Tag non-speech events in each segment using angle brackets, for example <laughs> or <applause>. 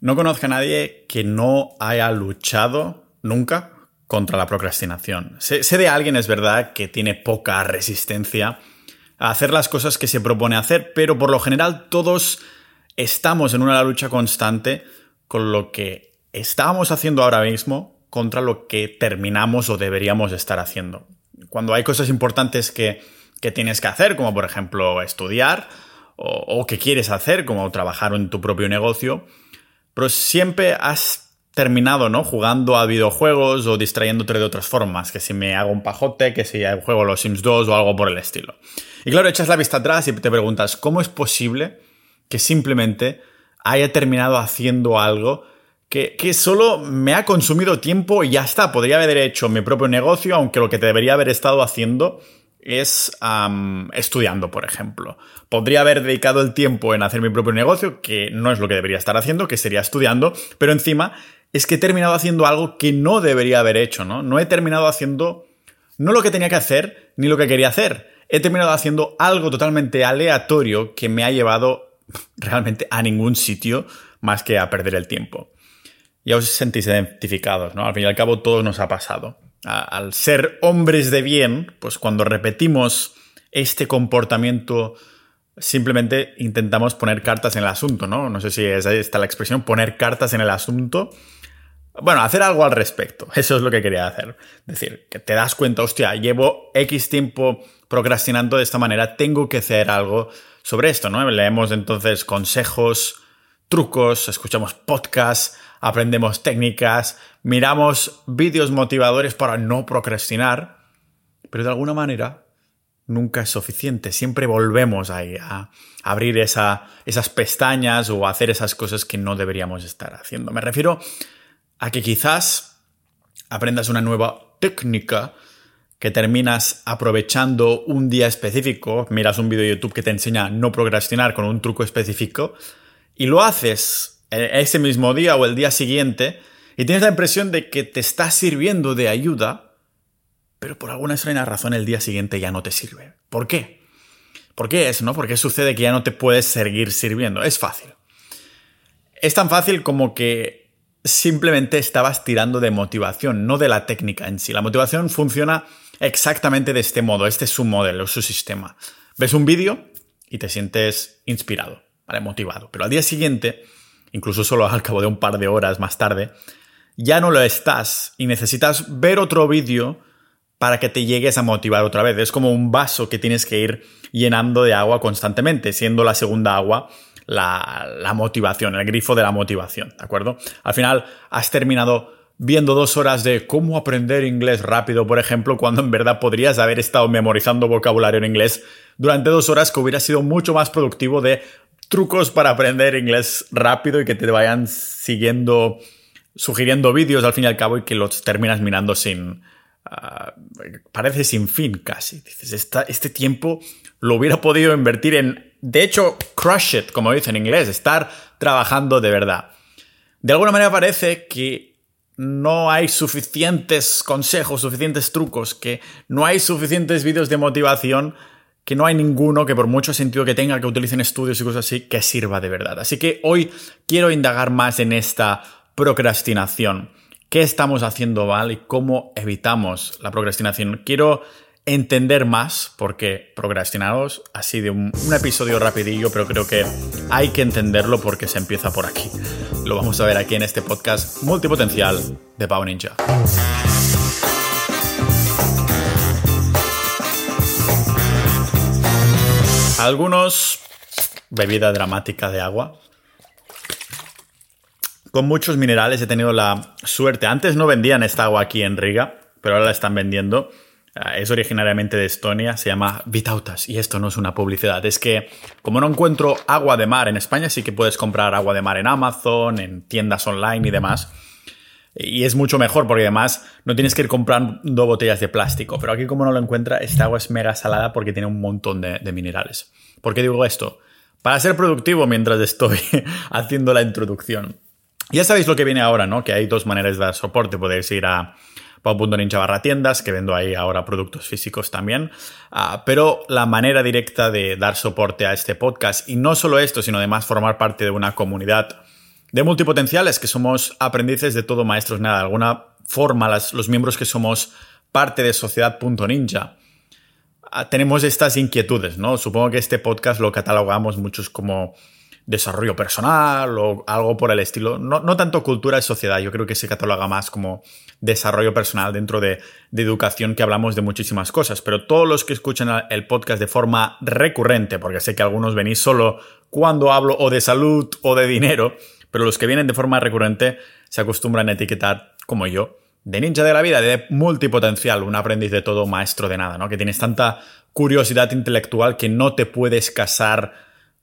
No conozco a nadie que no haya luchado nunca contra la procrastinación. Sé, de alguien, es verdad, que tiene poca resistencia a hacer las cosas que se propone hacer, pero por lo general todos estamos en una lucha constante con lo que estábamos haciendo ahora mismo contra lo que terminamos o deberíamos estar haciendo. Cuando hay cosas importantes que, tienes que hacer, como por ejemplo estudiar, o, o que quieres hacer, como trabajar en tu propio negocio, pero siempre has terminado, ¿no? Jugando a videojuegos o distrayéndote de otras formas, que si me hago un pajote, que si juego los Sims 2 o algo por el estilo. Y claro, echas la vista atrás y te preguntas, ¿cómo es posible que simplemente haya terminado haciendo algo que, que, solo me ha consumido tiempo y ya está? Podría haber hecho mi propio negocio, aunque lo que debería haber estado haciendo es estudiando, por ejemplo. Podría haber dedicado el tiempo en hacer mi propio negocio, que no es lo que debería estar haciendo, que sería estudiando, pero encima es que he terminado haciendo algo que no debería haber hecho, ¿no? No he terminado haciendo no lo que tenía que hacer, ni lo que quería hacer. He terminado haciendo algo totalmente aleatorio que me ha llevado <laughs> realmente a ningún sitio más que a perder el tiempo. Ya os sentís identificados, ¿no? Al fin y al cabo todo nos ha pasado al ser hombres de bien, pues cuando repetimos este comportamiento, simplemente intentamos poner cartas en el asunto, ¿no? No sé si es, está la expresión, poner cartas en el asunto. Bueno, hacer algo al respecto. <laughs> Eso es lo que quería hacer. Es decir, que te das cuenta, hostia, llevo X tiempo procrastinando de esta manera, tengo que hacer algo sobre esto, ¿no? Leemos entonces consejos, trucos, escuchamos podcasts, aprendemos técnicas, miramos vídeos motivadores para no procrastinar, pero de alguna manera nunca es suficiente. Siempre volvemos ahí a abrir esas pestañas o a hacer esas cosas que no deberíamos estar haciendo. Me refiero a que quizás aprendas una nueva técnica que terminas aprovechando un día específico, miras un vídeo de YouTube que te enseña a no procrastinar con un truco específico y lo haces ese mismo día o el día siguiente y tienes la impresión de que te está sirviendo de ayuda, pero por alguna extraña razón el día siguiente ya no te sirve. ¿Por qué? ¿Por qué es, no? ¿Por qué sucede que ya no te puedes seguir sirviendo? Es fácil. Es tan fácil como que simplemente estabas tirando de motivación, no de la técnica en sí. La motivación funciona exactamente de este modo, este es su modelo, su sistema. Ves un vídeo y te sientes inspirado, ¿vale? Motivado. Pero al día siguiente incluso solo <laughs> al cabo de un par de horas más tarde, ya no lo estás y necesitas ver otro vídeo para que te llegues a motivar otra vez. Es como un vaso que tienes que ir llenando de agua constantemente, siendo la segunda agua la, la motivación, el grifo de la motivación, ¿de acuerdo? Al final has terminado viendo dos horas de cómo aprender inglés rápido, por ejemplo, cuando en verdad podrías haber estado memorizando vocabulario en inglés durante dos horas que hubiera sido mucho más productivo de trucos para aprender inglés rápido y que te vayan siguiendo, sugiriendo vídeos al fin y al cabo y que los terminas mirando sin... Ah, parece sin fin casi. Dices, este tiempo lo hubiera podido invertir en, de hecho, crush it, como dicen en inglés, estar trabajando de verdad. De alguna manera parece que no hay suficientes consejos, suficientes trucos, que no hay suficientes vídeos de motivación que no hay ninguno que por mucho sentido que tenga que utilicen estudios y cosas así, que sirva de verdad. Así que hoy quiero indagar más en esta procrastinación. ¿Qué estamos haciendo mal y cómo evitamos la procrastinación? Quiero entender más, porque procrastinaros así de un, un, episodio rapidillo, pero creo que hay que entenderlo porque se empieza por aquí. Lo vamos a ver aquí en este podcast multipotencial de Pau Ninja. Algunos, bebida dramática de agua. Con muchos minerales he tenido la suerte. Antes no vendían esta agua aquí en Riga, pero ahora la están vendiendo. Ah, es originariamente de Estonia, se llama Vitautas y esto no es una publicidad. Es que como no encuentro agua de mar en España, sí que puedes comprar agua de mar en Amazon, en tiendas online y demás. Y es mucho mejor porque además no tienes que ir comprando botellas de plástico. Pero aquí como no lo encuentra, esta agua es mega salada porque tiene un montón de, minerales. ¿Por qué digo esto? Para ser productivo mientras estoy <laughs> haciendo la introducción. Ya sabéis lo que viene ahora, ¿no? Que hay dos maneras de dar soporte. Podéis ir a pau.ninja barra tiendas, que vendo ahí ahora productos físicos también. Ah, pero la manera directa de dar soporte a este podcast, y no solo esto, sino además formar parte de una comunidad de multipotenciales, que somos aprendices de todo maestros nada. De alguna forma, los miembros que somos parte de Sociedad.ninja, ah, tenemos estas inquietudes, ¿no? Supongo que este podcast lo catalogamos muchos como desarrollo personal o algo por el estilo. No, no tanto cultura y sociedad, yo creo que se cataloga más como desarrollo personal dentro de, de, educación que hablamos de muchísimas cosas. Pero todos los que escuchan el podcast de forma recurrente, porque sé que algunos venís solo cuando hablo o de salud o de dinero, pero los que vienen de forma recurrente se acostumbran a etiquetar como yo de ninja de la vida, de multipotencial, un aprendiz de todo, maestro de nada, ¿no? Que tienes tanta curiosidad intelectual que no te puedes casar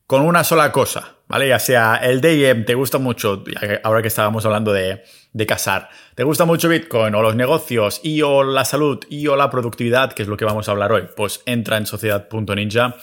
con una sola cosa, ¿vale? Ya sea el DM, te gusta mucho, ahora que estábamos hablando de, de casar, te gusta mucho Bitcoin o los negocios y o la salud y o la productividad, que es lo que vamos a hablar hoy, pues entra en sociedad.ninja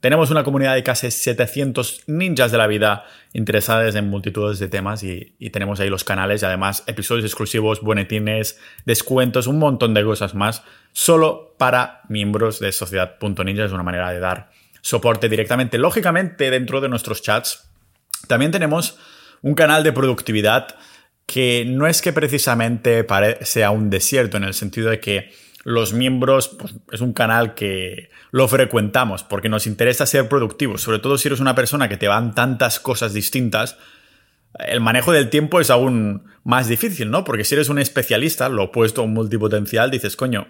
tenemos una comunidad de casi 700 ninjas de la vida interesadas en multitudes de temas y, tenemos ahí los canales y además episodios exclusivos, boletines, descuentos, un montón de cosas más, solo para miembros de Sociedad.ninja. Es una manera de dar soporte directamente, lógicamente, dentro de nuestros chats. También tenemos un canal de productividad que no es que precisamente sea un desierto en el sentido de que los miembros, pues, es un canal que lo frecuentamos porque nos interesa ser productivos, sobre todo si eres una persona que te van tantas cosas distintas. El manejo del tiempo es aún más difícil, ¿no? Porque si eres un especialista, lo opuesto a un multipotencial, dices, coño,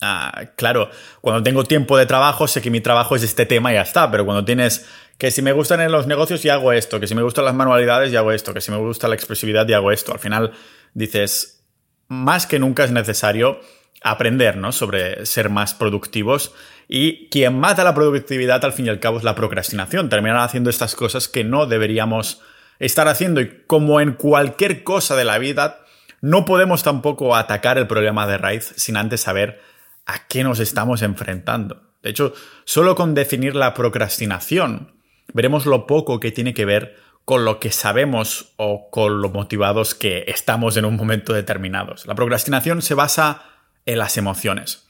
ah, claro, cuando tengo tiempo de trabajo sé que mi trabajo es este tema y ya está, pero cuando tienes que si me gustan los negocios y hago esto, que si me gustan las manualidades y hago esto, que si me gusta la expresividad y hago esto, al final dices, más que nunca es necesario aprender ¿no? sobre ser más productivos. Y quien mata la productividad al fin y al cabo es la procrastinación. Terminar haciendo estas cosas que no deberíamos estar haciendo. Y como en cualquier cosa de la vida, no podemos tampoco atacar el problema de raíz sin antes saber a qué nos estamos enfrentando. De hecho, solo con definir la procrastinación, veremos lo poco que tiene que ver con lo que sabemos o con lo motivados que estamos en un momento determinado. La procrastinación se basa en las emociones.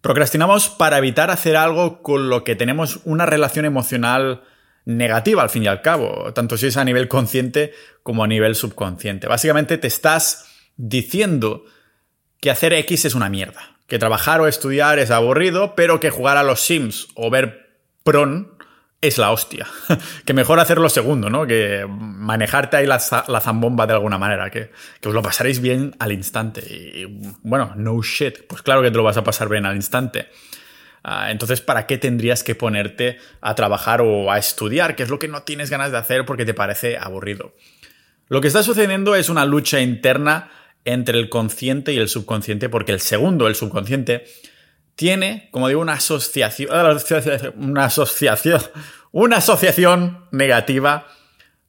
Procrastinamos para evitar hacer algo con lo que tenemos una relación emocional negativa al fin y al cabo, tanto si es a nivel consciente como a nivel subconsciente. Básicamente te estás diciendo que hacer X es una mierda, que trabajar o estudiar es aburrido, pero que jugar a los Sims o ver Pron es la hostia. <laughs> que mejor hacer lo segundo, ¿no? Que manejarte ahí la, zambomba de alguna manera, que, os lo pasaréis bien al instante. Y bueno, no shit, pues claro que te lo vas a pasar bien al instante. Ah, entonces, ¿para qué tendrías que ponerte a trabajar o a estudiar? Que es lo que no tienes ganas de hacer porque te parece aburrido. Lo que está sucediendo es una lucha interna entre el consciente y el subconsciente, porque el segundo, el subconsciente, tiene, como digo, una asociación, una asociación, <laughs> una asociación negativa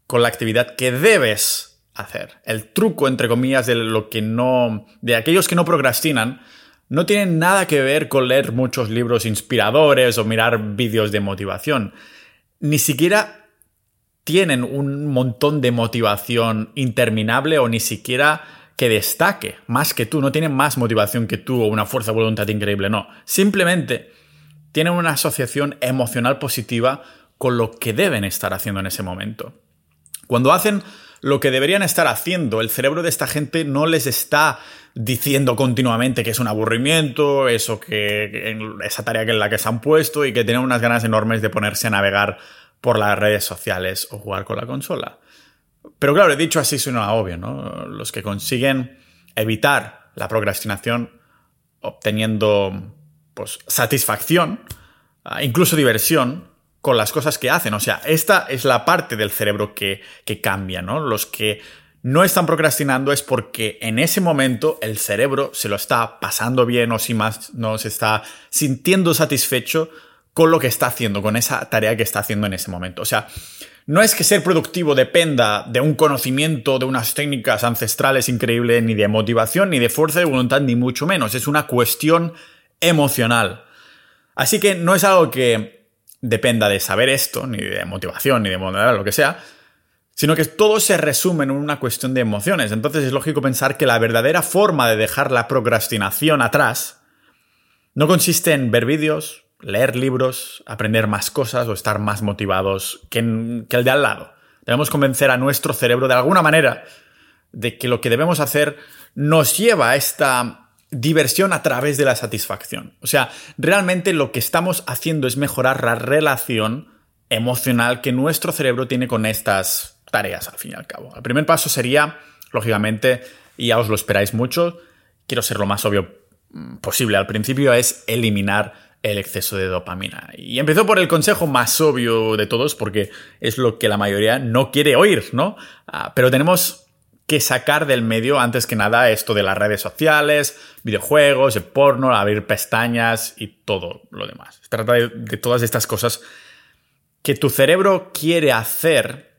con la actividad que debes hacer. El truco, entre comillas, de lo que no, de aquellos que no procrastinan, no tiene nada que ver con leer muchos libros inspiradores o mirar vídeos de motivación. Ni siquiera tienen un montón de motivación interminable o ni siquiera que destaque más que tú, no tienen más motivación que tú o una fuerza de voluntad increíble, no. Simplemente tienen una asociación emocional positiva con lo que deben estar haciendo en ese momento. Cuando hacen lo que deberían estar haciendo, el cerebro de esta gente no les está diciendo continuamente que es un aburrimiento, eso que esa tarea que en la que se han puesto y que tienen unas ganas enormes de ponerse a navegar por las redes sociales o jugar con la consola. Pero claro, he dicho así suena obvio, ¿no? Los que consiguen evitar la procrastinación obteniendo pues, satisfacción, ah, incluso diversión, con las cosas que hacen. O sea, esta es la parte del cerebro que, que cambia, ¿no? Los que no están procrastinando es porque en ese momento el cerebro se lo está pasando bien o si más no se está sintiendo satisfecho con lo que está haciendo, con esa tarea que está haciendo en ese momento. O sea, no es que ser productivo dependa de un conocimiento, de unas técnicas ancestrales increíbles, ni de motivación, ni de fuerza de voluntad, ni mucho menos. Es una cuestión emocional. Así que no es algo que dependa de saber esto, ni de motivación, ni de lo que sea, sino que todo se resume en una cuestión de emociones. Entonces es lógico pensar que la verdadera forma de dejar la procrastinación atrás no consiste en ver vídeos, leer libros, aprender más cosas o estar más motivados que, el de al lado. Debemos convencer a nuestro cerebro de alguna manera de que lo que debemos hacer nos lleva a esta diversión a través de la satisfacción. O sea, realmente lo que estamos haciendo es mejorar la relación emocional que nuestro cerebro tiene con estas tareas, al fin y al cabo. El primer paso sería, lógicamente, y ya os lo esperáis mucho, quiero ser lo más obvio posible al principio, es eliminar el exceso de dopamina. Y empezó por el consejo más obvio de todos, porque es lo que la mayoría no quiere oír, ¿no? Ah, pero tenemos que sacar del medio, antes que nada, esto de las redes sociales, videojuegos, el porno, abrir pestañas y todo lo demás. Se trata de, de todas estas cosas que tu cerebro quiere hacer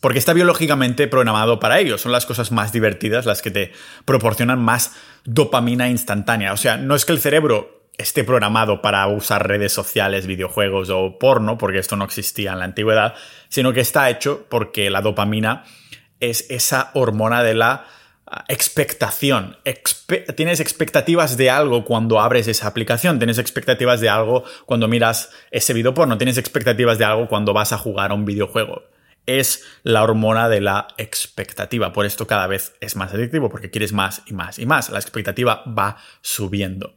porque está biológicamente programado para ello. Son las cosas más divertidas las que te proporcionan más dopamina instantánea. O sea, no es que el cerebro esté programado para usar redes sociales, videojuegos o porno, porque esto no existía en la antigüedad, sino que está hecho porque la dopamina es esa hormona de la ah, expectación. tienes expectativas de algo cuando abres esa aplicación, tienes expectativas de algo cuando miras ese video porno, tienes expectativas de algo cuando vas a jugar a un videojuego. Es la hormona de la expectativa. Por esto cada vez es más adictivo, porque quieres más y más y más. La expectativa va subiendo.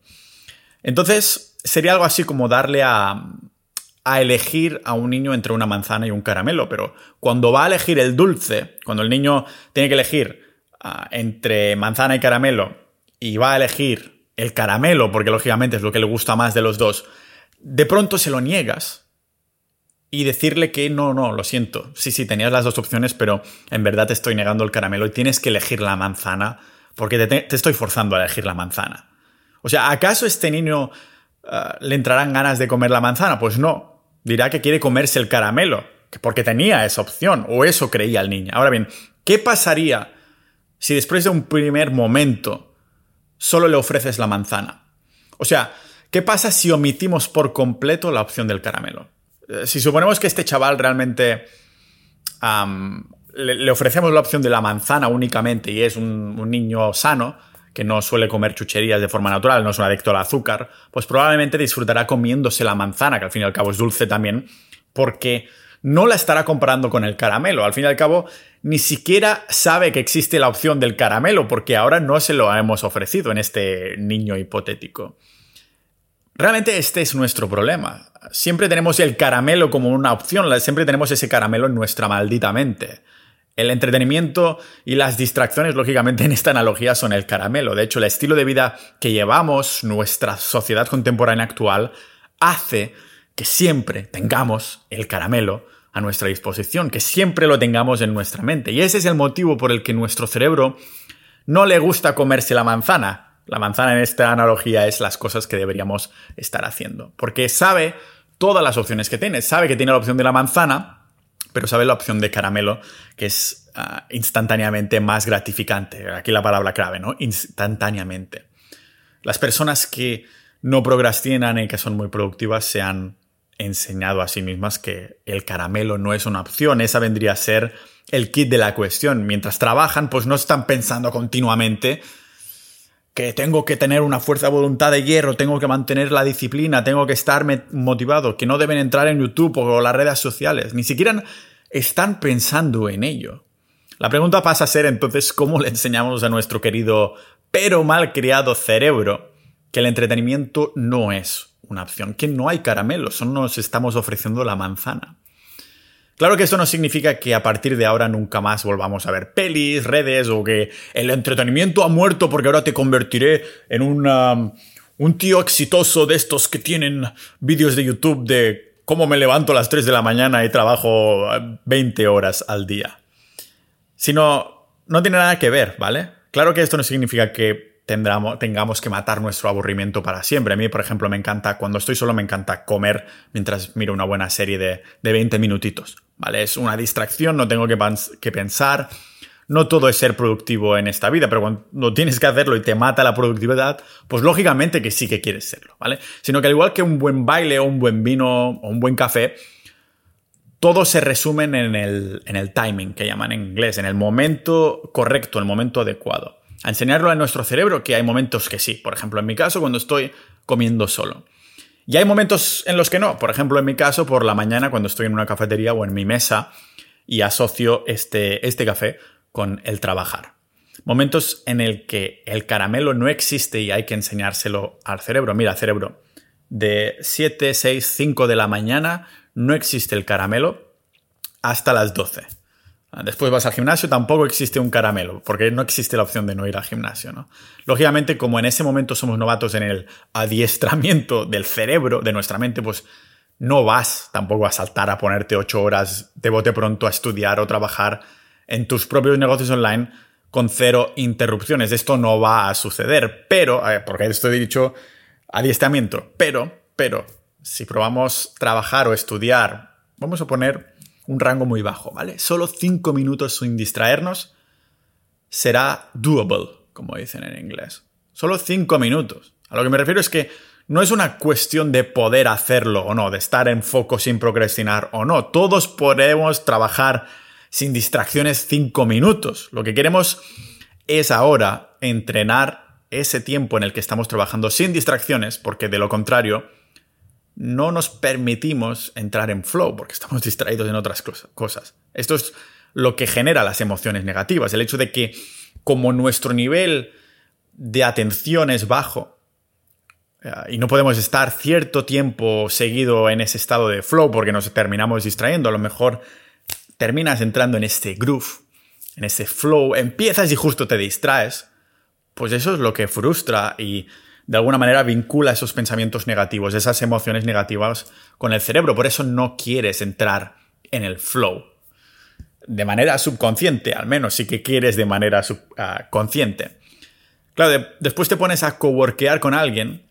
Entonces, sería algo así como darle a, elegir a un niño entre una manzana y un caramelo, pero cuando va a elegir el dulce, cuando el niño tiene que elegir ah, entre manzana y caramelo y va a elegir el caramelo, porque lógicamente es lo que le gusta más de los dos, de pronto se lo niegas y decirle que no, no, lo siento, sí, sí, tenías las dos opciones, pero en verdad te estoy negando el caramelo y tienes que elegir la manzana porque te, estoy forzando a elegir la manzana. O sea, ¿acaso este niño ah, le entrarán ganas de comer la manzana? Pues no, dirá que quiere comerse el caramelo, porque tenía esa opción, o eso creía el niño. Ahora bien, ¿qué pasaría si después de un primer momento solo le ofreces la manzana? O sea, ¿qué pasa si omitimos por completo la opción del caramelo? Eh, si suponemos que este chaval realmente le, ofrecemos la opción de la manzana únicamente y es un niño sano, que no suele comer chucherías de forma natural, no es un adicto al azúcar, pues probablemente disfrutará comiéndose la manzana, que al fin y al cabo es dulce también, porque no la estará comparando con el caramelo. Al fin y al cabo, ni siquiera sabe que existe la opción del caramelo, porque ahora no se lo hemos ofrecido en este niño hipotético. Realmente este es nuestro problema. Siempre tenemos el caramelo como una opción, siempre tenemos ese caramelo en nuestra maldita mente. El entretenimiento y las distracciones, lógicamente, en esta analogía son el caramelo. De hecho, el estilo de vida que llevamos, nuestra sociedad contemporánea actual, hace que siempre tengamos el caramelo a nuestra disposición, que siempre lo tengamos en nuestra mente. Y ese es el motivo por el que nuestro cerebro no le gusta comerse la manzana. La manzana en esta analogía es las cosas que deberíamos estar haciendo. Porque sabe todas las opciones que tiene. Sabe que tiene la opción de la manzana, pero sabe la opción de caramelo, que es ah, instantáneamente más gratificante. Aquí la palabra clave, ¿no? Instantáneamente. Las personas que no procrastinan y que son muy productivas se han enseñado a sí mismas que el caramelo no es una opción, esa vendría a ser el kit de la cuestión. Mientras trabajan, pues no están pensando continuamente que tengo que tener una fuerza de voluntad de hierro, tengo que mantener la disciplina, tengo que estar motivado, que no deben entrar en YouTube o las redes sociales. Ni siquiera están pensando en ello. La pregunta pasa a ser entonces cómo le enseñamos a nuestro querido pero mal criado cerebro que el entretenimiento no es una opción, que no hay caramelos, solo nos estamos ofreciendo la manzana. Claro que esto no significa que a partir de ahora nunca más volvamos a ver pelis, redes o que el entretenimiento ha muerto porque ahora te convertiré en un tío exitoso de estos que tienen vídeos de YouTube de cómo me levanto a las 3 de la mañana y trabajo 20 horas al día. Sino, no tiene nada que ver, ¿vale? Claro que esto no significa que tengamos que matar nuestro aburrimiento para siempre. A mí, por ejemplo, me encanta, cuando estoy solo, me encanta comer mientras miro una buena serie de, de 20 minutitos. ¿Vale? Es una distracción, no tengo que, pensar. No todo es ser productivo en esta vida, pero cuando tienes que hacerlo y te mata la productividad, pues lógicamente que sí que quieres serlo, ¿vale? Sino que al igual que un buen baile o un buen vino o un buen café, todo se resume en el, en el timing, que llaman en inglés, en el momento correcto, el momento adecuado. A enseñarlo a nuestro cerebro que hay momentos que sí. Por ejemplo, en mi caso, cuando estoy comiendo solo. Y hay momentos en los que no. Por ejemplo, en mi caso, por la mañana, cuando estoy en una cafetería o en mi mesa y asocio este, este café con el trabajar. Momentos en el que el caramelo no existe y hay que enseñárselo al cerebro. Mira, cerebro, de 7, 6, 5 de la mañana no existe el caramelo hasta las 12. Después vas al gimnasio, tampoco existe un caramelo, porque no existe la opción de no ir al gimnasio, ¿no? Lógicamente, como en ese momento somos novatos en el adiestramiento del cerebro, de nuestra mente, pues no vas tampoco a saltar a ponerte ocho horas de bote pronto a estudiar o trabajar en tus propios negocios online con cero interrupciones. Esto no va a suceder, pero, porque esto he dicho adiestramiento, pero, pero, si probamos trabajar o estudiar, vamos a poner un rango muy bajo, ¿vale? Solo cinco minutos sin distraernos será doable, como dicen en inglés. Solo cinco minutos. A lo que me refiero es que no es una cuestión de poder hacerlo o no, de estar en foco sin procrastinar o no. Todos podemos trabajar sin distracciones cinco minutos. Lo que queremos es ahora entrenar ese tiempo en el que estamos trabajando sin distracciones, porque de lo contrario, no nos permitimos entrar en flow porque estamos <laughs> distraídos en otras cosas. Esto es lo que genera las emociones negativas, el hecho de que como nuestro nivel de atención es bajo eh, y no podemos estar cierto tiempo seguido en ese estado de flow porque nos terminamos distrayendo, a lo mejor terminas entrando en este groove, en ese flow, empiezas y justo te distraes, pues eso es lo que frustra y de alguna manera vincula esos pensamientos negativos, esas emociones negativas con el cerebro. Por eso no quieres entrar en el flow. De manera subconsciente, al menos sí que quieres de manera subconsciente. claro, después te pones a coworkear con alguien,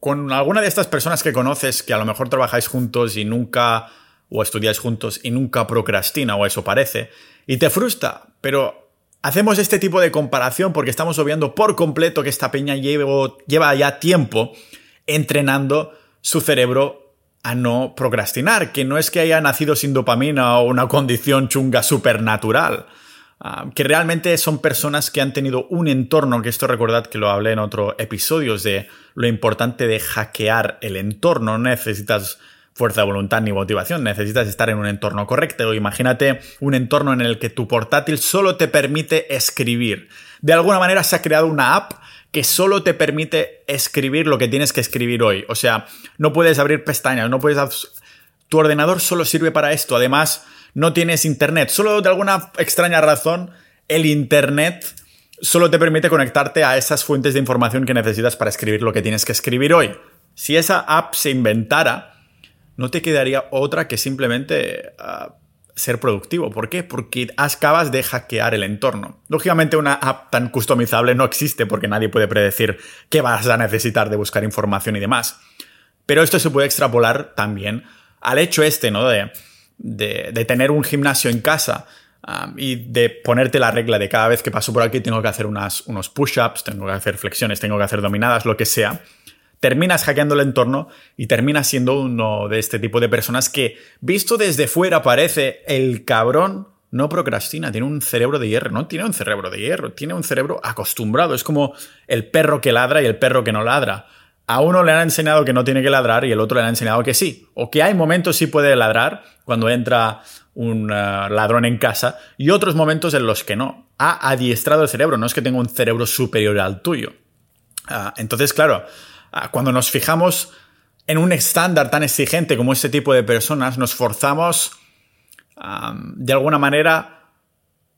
con alguna de estas personas que conoces que a lo mejor trabajáis juntos y nunca, o estudiáis juntos y nunca procrastina, o eso parece, y te frustra, pero Hacemos este tipo de comparación porque estamos obviando por completo que esta peña lleva ya tiempo entrenando su cerebro a no procrastinar, que no es que haya nacido sin dopamina o una condición chunga supernatural, ah, que realmente son personas que han tenido un entorno, que esto recordad que lo hablé en otro episodio, de lo importante de hackear el entorno, no necesitas fuerza de voluntad ni motivación, necesitas estar en un entorno correcto. Imagínate un entorno en el que tu portátil solo te permite escribir. De alguna manera se ha creado una app que solo te permite escribir lo que tienes que escribir hoy. O sea, no puedes abrir pestañas, no puedes... Tu ordenador solo sirve para esto. Además, no tienes internet. Solo de alguna extraña razón, el internet solo te permite conectarte a esas fuentes de información que necesitas para escribir lo que tienes que escribir hoy. Si esa app se inventara, no te quedaría otra que simplemente ah, ser productivo. ¿Por qué? Porque acabas de hackear el entorno. Lógicamente una app tan customizable no existe porque nadie puede predecir qué vas a necesitar de buscar información y demás. Pero esto se puede extrapolar también al hecho este, ¿no? De, de, tener un gimnasio en casa ah, y de ponerte la regla de cada vez que paso por aquí tengo que hacer unas, unos push-ups, tengo que hacer flexiones, tengo que hacer dominadas, lo que sea terminas hackeando el entorno y terminas siendo uno de este tipo de personas que, visto desde fuera, parece el cabrón no procrastina, tiene un cerebro de hierro, no tiene un cerebro de hierro, tiene un cerebro acostumbrado, es como el perro que ladra y el perro que no ladra. A uno le han enseñado que no tiene que ladrar y el otro le han enseñado que sí, o que hay momentos sí puede ladrar cuando entra un eh, ladrón en casa y otros momentos en los que no. Ha adiestrado el cerebro, no es que tenga un cerebro superior al tuyo. Ah, entonces, claro, cuando nos fijamos en un estándar tan exigente como este tipo de personas, nos forzamos de alguna manera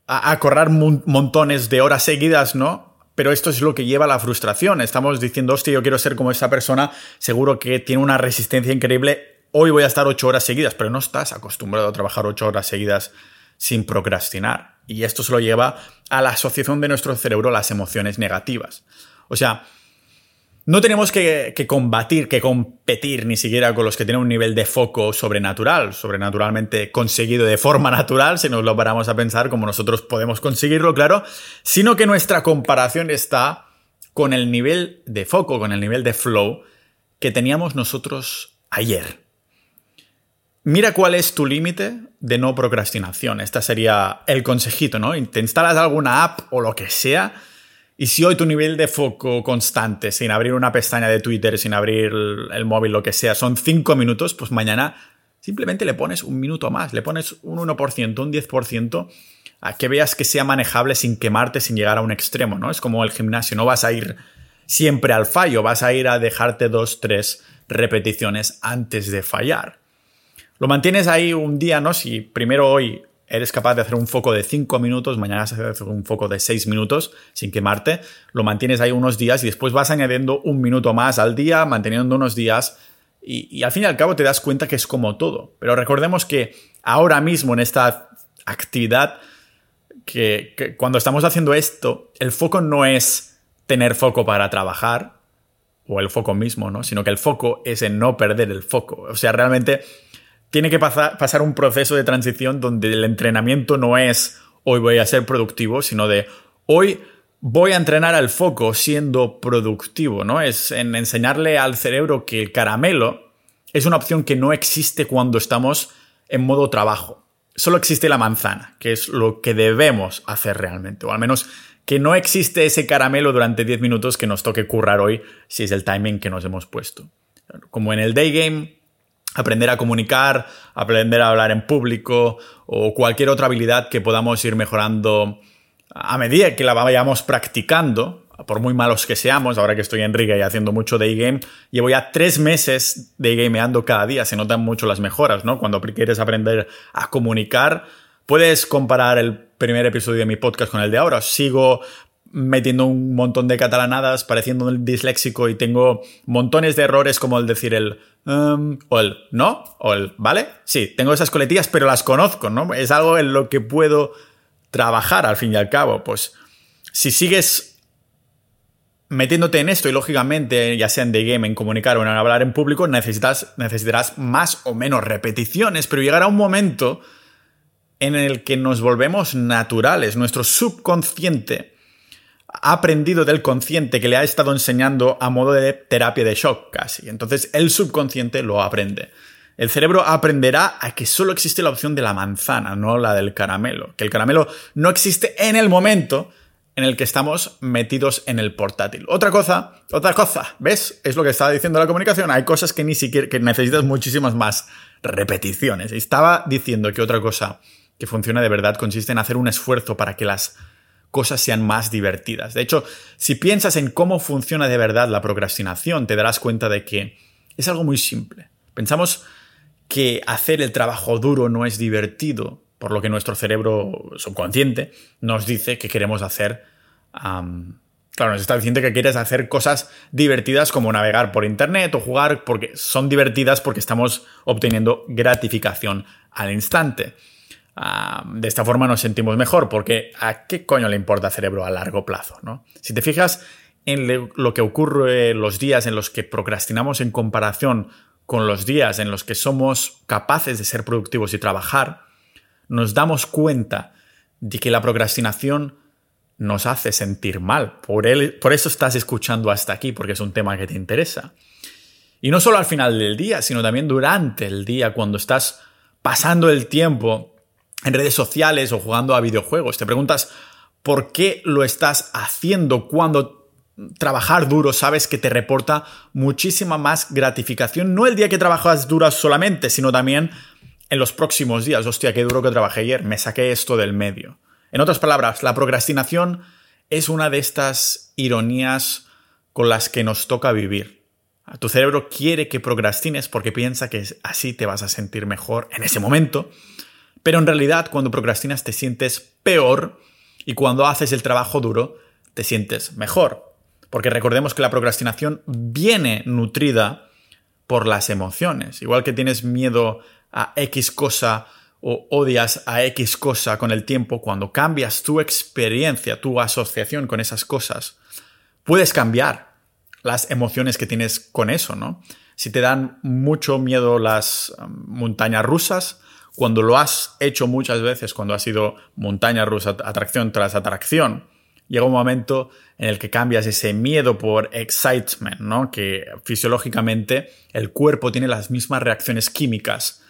a, a correr montones de horas seguidas, ¿no? Pero esto es lo que lleva a la frustración. Estamos diciendo, hostia, yo quiero ser como esa persona, seguro que tiene una resistencia increíble, hoy voy a estar ocho horas seguidas, pero no estás acostumbrado a trabajar ocho horas seguidas sin procrastinar. Y esto se lo lleva a la asociación de nuestro cerebro a las emociones negativas. O sea, no tenemos que, combatir, que competir ni siquiera con los que tienen un nivel de foco sobrenatural, sobrenaturalmente conseguido de forma <laughs> natural, si nos lo paramos a pensar como nosotros podemos conseguirlo, claro, sino que nuestra comparación está con el nivel de foco, con el nivel de flow que teníamos nosotros ayer. Mira cuál es tu límite de no procrastinación. Este sería el consejito, ¿no? Te instalas alguna app o lo que sea y si hoy tu nivel de foco constante, sin abrir una pestaña de Twitter, sin abrir el móvil, lo que sea, son cinco minutos, pues mañana simplemente le pones un minuto más, le pones un 1%, un 10%, a que veas que sea manejable sin quemarte, sin llegar a un extremo, ¿no? Es como el gimnasio, no vas a ir siempre al fallo, vas a ir a dejarte dos, tres repeticiones antes de fallar. Lo mantienes ahí un día, ¿no? Si primero hoy eres capaz de hacer un foco de 5 minutos, mañana vas a hacer un foco de 6 minutos sin quemarte, lo mantienes ahí unos días y después vas añadiendo un minuto más al día, manteniendo unos días y, al fin y al cabo te das cuenta que es como todo. Pero recordemos que ahora mismo en esta actividad, que cuando estamos haciendo esto, el foco no es tener foco para trabajar, o el foco mismo, ¿no? Sino que el foco es en no perder el foco. O sea, realmente tiene que pasar, un proceso de transición donde el entrenamiento no es hoy voy a ser productivo, sino de hoy voy a entrenar al foco siendo productivo, ¿no? Es en enseñarle al cerebro que el caramelo es una opción que no existe cuando estamos en modo trabajo. Solo existe la manzana, que es lo que debemos hacer realmente, o al menos que no existe ese caramelo durante 10 minutos que nos toque currar hoy si es el timing que nos hemos puesto. Como en el day game, aprender a comunicar, aprender a hablar en público o cualquier otra habilidad que podamos ir mejorando a medida que la vayamos practicando, por muy malos que seamos, ahora que estoy en Riga y haciendo mucho day game, llevo ya tres meses de gameando cada día, se notan mucho las mejoras, ¿no? Cuando quieres aprender a comunicar, puedes comparar el primer episodio de mi podcast con el de ahora. Sigo metiendo un montón de catalanadas, pareciendo disléxico y tengo montones de errores como el decir el um, o el no o el vale. Sí, tengo esas coletillas, pero las conozco, ¿no? Es algo en lo que puedo trabajar al fin y al cabo. Pues si sigues metiéndote en esto y lógicamente, ya sea en The Game, en comunicar o en hablar en público, necesitas, necesitarás más o menos repeticiones, pero llegará un momento en el que nos volvemos naturales, nuestro subconsciente ha aprendido del consciente que le ha estado enseñando a modo de terapia de shock casi. Entonces el subconsciente lo aprende. El cerebro aprenderá a que solo existe la opción de la manzana, no la del caramelo. Que el caramelo no existe en el momento en el que estamos metidos en el portátil. Otra cosa, otra cosa, ¿ves? Es lo que estaba diciendo la comunicación. Hay cosas que ni siquiera, que necesitas muchísimas más repeticiones. Estaba diciendo que otra cosa que funciona de verdad consiste en hacer un esfuerzo para que las cosas sean más divertidas. De hecho, si piensas en cómo funciona de verdad la procrastinación, te darás cuenta de que es algo muy simple. Pensamos que hacer el trabajo duro no es divertido, por lo que nuestro cerebro subconsciente nos dice que queremos hacer... claro, nos está diciendo que quieres hacer cosas divertidas como navegar por Internet o jugar porque son divertidas porque estamos obteniendo gratificación al instante. Ah, de esta forma nos sentimos mejor, porque ¿a qué coño le importa cerebro a largo plazo? ¿no? Si te fijas en lo que ocurre los días en los que procrastinamos en comparación con los días en los que somos capaces de ser productivos y trabajar, nos damos cuenta de que la procrastinación nos hace sentir mal. Por, por eso estás escuchando hasta aquí, porque es un tema que te interesa. Y no solo al final del día, sino también durante el día, cuando estás pasando el tiempo en redes sociales o jugando a videojuegos. Te preguntas por qué lo estás haciendo cuando trabajar duro sabes que te reporta muchísima más gratificación. No el día que trabajas duro solamente, sino también en los próximos días. Hostia, qué duro que trabajé ayer, me saqué esto del medio. En otras palabras, la procrastinación es una de estas ironías con las que nos toca vivir. Tu cerebro quiere que procrastines porque piensa que así te vas a sentir mejor en ese momento, pero en realidad cuando procrastinas te sientes peor y cuando haces el trabajo duro te sientes mejor. Porque recordemos que la procrastinación viene nutrida por las emociones. Igual que tienes miedo a X cosa o odias a X cosa con el tiempo, cuando cambias tu experiencia, tu asociación con esas cosas, puedes cambiar las emociones que tienes con eso, ¿no? Si te dan mucho miedo las um, montañas rusas, cuando lo has hecho muchas veces, cuando has sido montaña rusa, atracción tras atracción, llega un momento en el que cambias ese miedo por excitement, ¿no? Que fisiológicamente el cuerpo tiene las mismas reacciones químicas.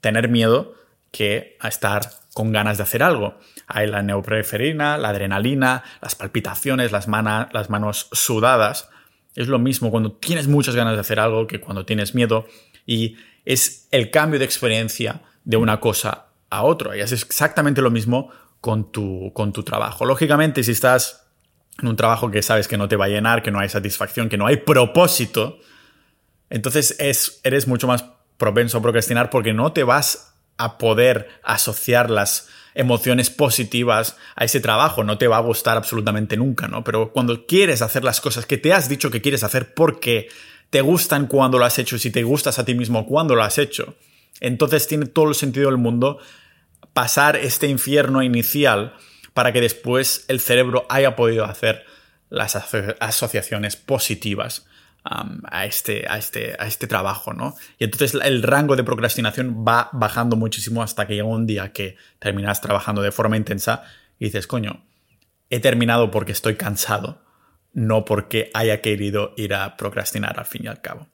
Tener miedo que a estar con ganas de hacer algo. Hay la neopreferina, la adrenalina, las palpitaciones, las, las manos sudadas. Es lo mismo cuando tienes muchas ganas de hacer algo que cuando tienes miedo. Y es el cambio de experiencia de una cosa a otra. Y es exactamente lo mismo con tu, con tu trabajo. Lógicamente, si estás en un trabajo que sabes que no te va a llenar, que no hay satisfacción, que no hay propósito, entonces es, eres mucho más propenso a procrastinar porque no te vas a poder asociar las emociones positivas a ese trabajo, no te va a gustar absolutamente nunca, ¿no? Pero cuando quieres hacer las cosas que te has dicho que quieres hacer porque te gustan cuando lo has hecho, si te gustas a ti mismo cuando lo has hecho, entonces tiene todo el sentido del mundo pasar este infierno inicial para que después el cerebro haya podido hacer las asociaciones positivas a, este, a, este, a este trabajo, ¿no? Y entonces el rango de procrastinación va bajando muchísimo hasta que llega un día que terminas trabajando de forma intensa y dices, coño, he terminado porque estoy cansado, no porque haya querido ir a procrastinar al fin y al cabo.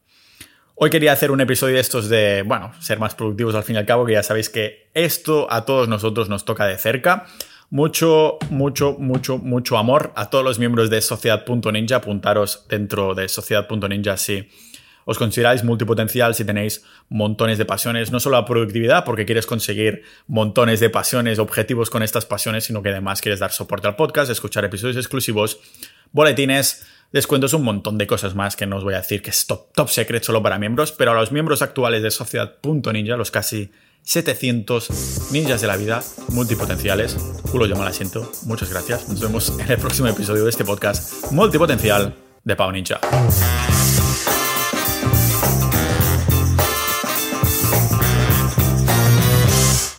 Hoy quería hacer un episodio de estos de, bueno, ser más productivos al fin y al cabo, que ya sabéis que esto a todos nosotros nos toca de cerca. Mucho, mucho, mucho, mucho amor a todos los miembros de Sociedad.ninja. Apuntaros dentro de Sociedad.ninja si os consideráis multipotencial, si tenéis montones de pasiones, no solo la productividad, porque quieres conseguir montones de pasiones, objetivos con estas pasiones, sino que además quieres dar soporte al podcast, escuchar episodios exclusivos, boletines, descuentos, un montón de cosas más que no os voy a decir que es top, top secret solo para miembros, pero a los miembros actuales de Sociedad.ninja, los casi 700 ninjas de la vida multipotenciales, culo yo me la siento, muchas gracias, nos vemos en el próximo episodio de este podcast multipotencial de Pau Ninja.